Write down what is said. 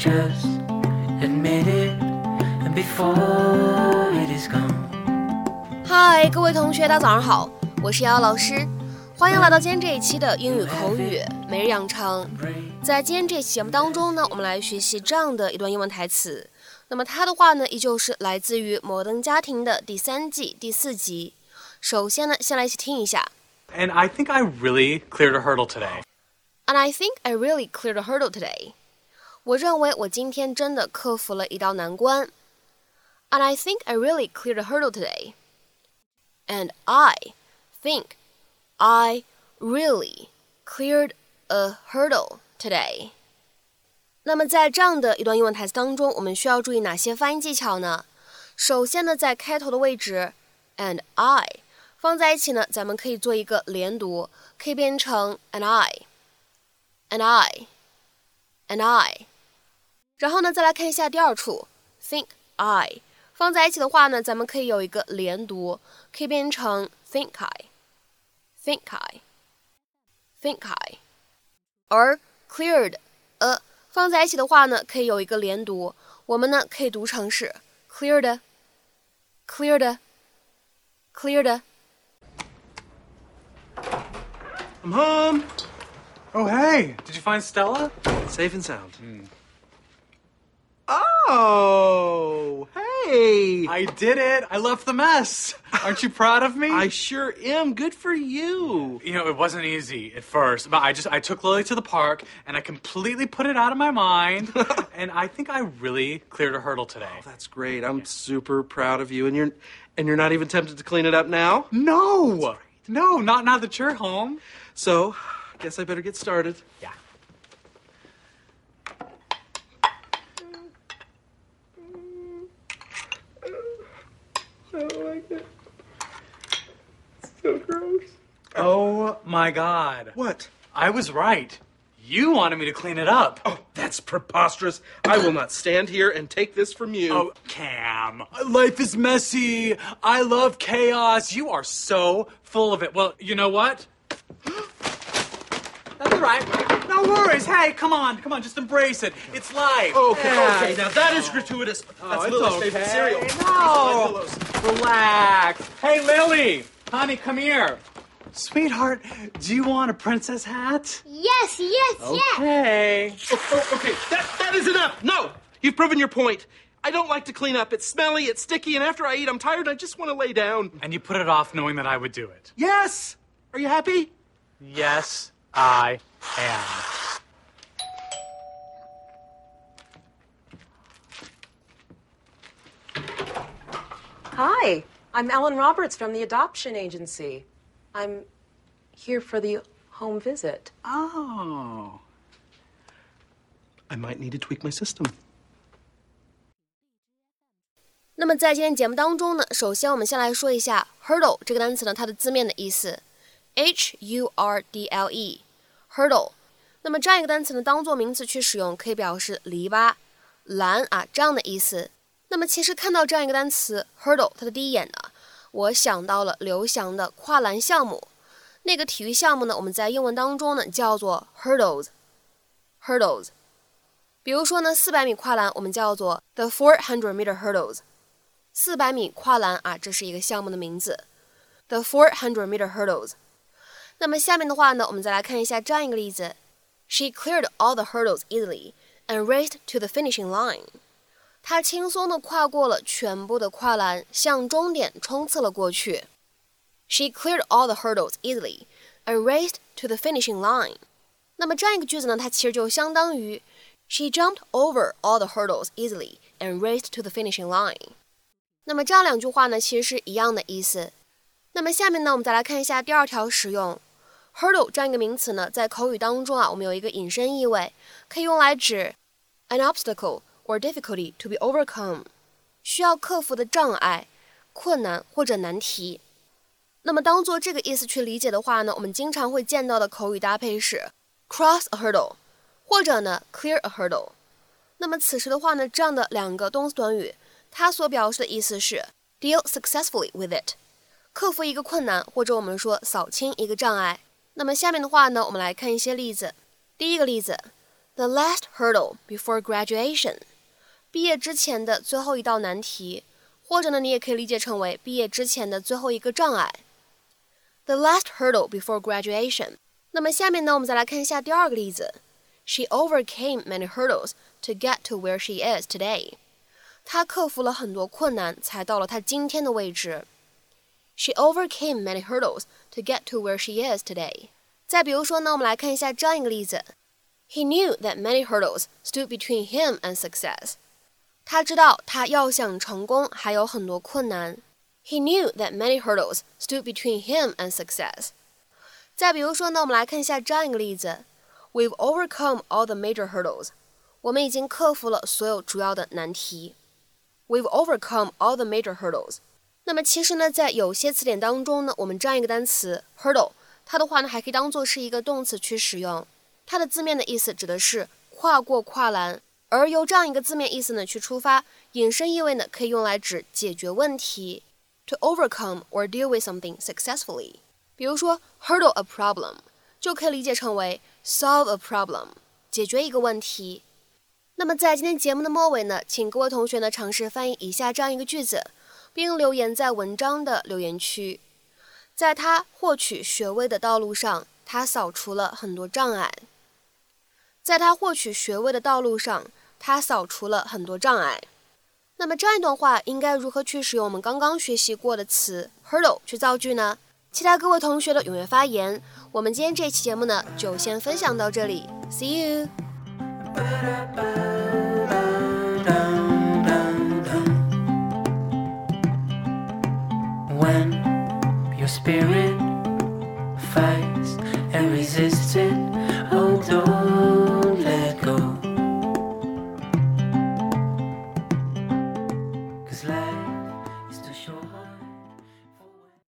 just admit it before it is gone. 嗨，各位同学，大家早上好，我是瑶瑶老师，欢迎来到今天这一期的英语口语每日养成。在今天这期节目当中呢，我们来学习这样的一段英文台词。那么它的话呢，依旧是来自于《摩登家庭》的第三季第四集。首先呢，先来一起听一下。 And I think I really cleared a hurdle today. And I think I really cleared a hurdle today. 我认为我今天真的克服了一道难关。And I think I really cleared a hurdle today. And I think I really cleared a hurdle today. 那么在这样的一段英文台词当中，我们需要注意哪些发音技巧呢？首先呢，在开头的位置，and I 放在一起呢，咱们可以做一个连读，可以变成 and I。and I, and I。 然后呢，再来看一下第二处，think I 放在一起的话呢，咱们可以有一个连读，可以变成 think I, think I, think I。而 cleared a 放在一起的话呢，可以有一个连读，我们呢可以读成是 cleared, cleared, cleared。 I'm home. Oh, hey, did you find Stella? Safe and sound. Oh, hey. I did it. I left the mess. Aren't you proud of me? I sure am. Good for you. you know, it wasn't easy at first, but I just I took Lily to the park and I completely put it out of my mind, and I think I really cleared a hurdle today. Oh, that's great. I'm super proud of you, and you're and you're not even tempted to clean it up now. No, no, not now that you're home. So, guess I better get started. Yeah. I don't like it. It's so gross. Oh my God, What? I was right. You wanted me to clean it up. Oh, that's preposterous. I will not stand here and take this from you. Oh, Cam, life is messy. I love chaos. You are so full of it. Well, you know what? That's all right. No worries. Hey, come on, come on, just embrace it. It's life. Okay, Yeah. okay. Now that is gratuitous. Oh, that's it's Lily's favorite okay. cereal. No. Pillows. Relax. Hey, Lily, honey, come here. Sweetheart, do you want a princess hat? Yes, yes, yes. Okay. Oh, oh, okay, that, that is enough. No, you've proven your point. I don't like to clean up. It's smelly, it's sticky, and after I eat, I'm tired. I just want to lay down. And you put it off knowing that I would do it. Yes. Are you happy? Yes, I am. Hi, I'm Ellen Roberts from the adoption agency. I'm here for the home visit. Oh. I might need to tweak my system. 那么在今天节目当中呢，首先我们先来说一下 hurdle 这个单词呢，它的字面的意思，h u r d l e，hurdle。那么这样一个单词呢，当做名词去使用，可以表示篱笆、栏啊这样的意思。 那么其实看到这样一个单词 hurdle，它的第一眼呢，我想到了刘翔的跨栏项目。那个体育项目呢，我们在英文当中呢叫做 hurdles，hurdles。比如说呢，四百米跨栏我们叫做 the four hundred meter hurdles。四百米跨栏啊，这是一个项目的名字，the four hundred meter hurdles。那么下面的话呢，我们再来看一下这样一个例子：She cleared all the hurdles easily and raced to the finishing line。他轻松地跨过了全部的跨栏，向终点冲刺了过去。She cleared all the hurdles easily and raced to the finishing line。那么这样一个句子呢，它其实就相当于 She jumped over all the hurdles easily and raced to the finishing line。那么这样两句话呢，其实是一样的意思。那么下面呢，我们再来看一下第二条使用 hurdle 这样一个名词呢，在口语当中啊，我们有一个引申意味，可以用来指 an obstacle or difficulty to be overcome，需要克服的障碍、困难或者难题。那么当做这个意思去理解的话呢，我们经常会见到的口语搭配是 cross a hurdle，或者呢 clear a hurdle。那么此时的话呢，这样的两个动词短语。它所表示的意思是 deal successfully with it，克服一个困难，或者我们说扫清一个障碍。那么下面的话呢，我们来看一些例子。第一个例子 The last hurdle before graduation， 毕业之前的最后一道难题，或者呢，你也可以理解成为毕业之前的最后一个障碍。The last hurdle before graduation。那么下面呢，我们再来看一下第二个例子。She overcame many hurdles to get to where she is today。她克服了很多困难，才到了她今天的位置。She overcame many hurdles to get to where she is today。再比如说呢，我们来看一下这样一个例子。He knew that many hurdles stood between him and success. 他知道他要想成功还有很多困难。He knew that many hurdles stood between him and success. 再比如说呢，我们来看一下这样一个例子：We've overcome all the major hurdles. 我们已经克服了所有主要的难题。We've overcome all the major hurdles. 那么其实呢，在有些词典当中呢，我们这样一个单词 hurdle，它的话呢，还可以当做是一个动词去使用。它的字面的意思指的是跨过跨栏，而由这样一个字面意思呢去出发，引申意味呢可以用来指解决问题，to overcome or deal with something successfully。比如说 hurdle a problem 就可以理解成为 solve a problem，解决一个问题。那么在今天节目的末尾呢，请各位同学呢尝试翻译以下这样一个句子，并留言在文章的留言区。在他获取学位的道路上，他扫除了很多障碍。在他获取学位的道路上，他扫除了很多障碍。那么这样一段话应该如何去使用我们刚刚学习过的词 hurdle 去造句呢？期待各位同学的踊跃发言。我们今天这期节目呢，就先分享到这里，See you。When you spirit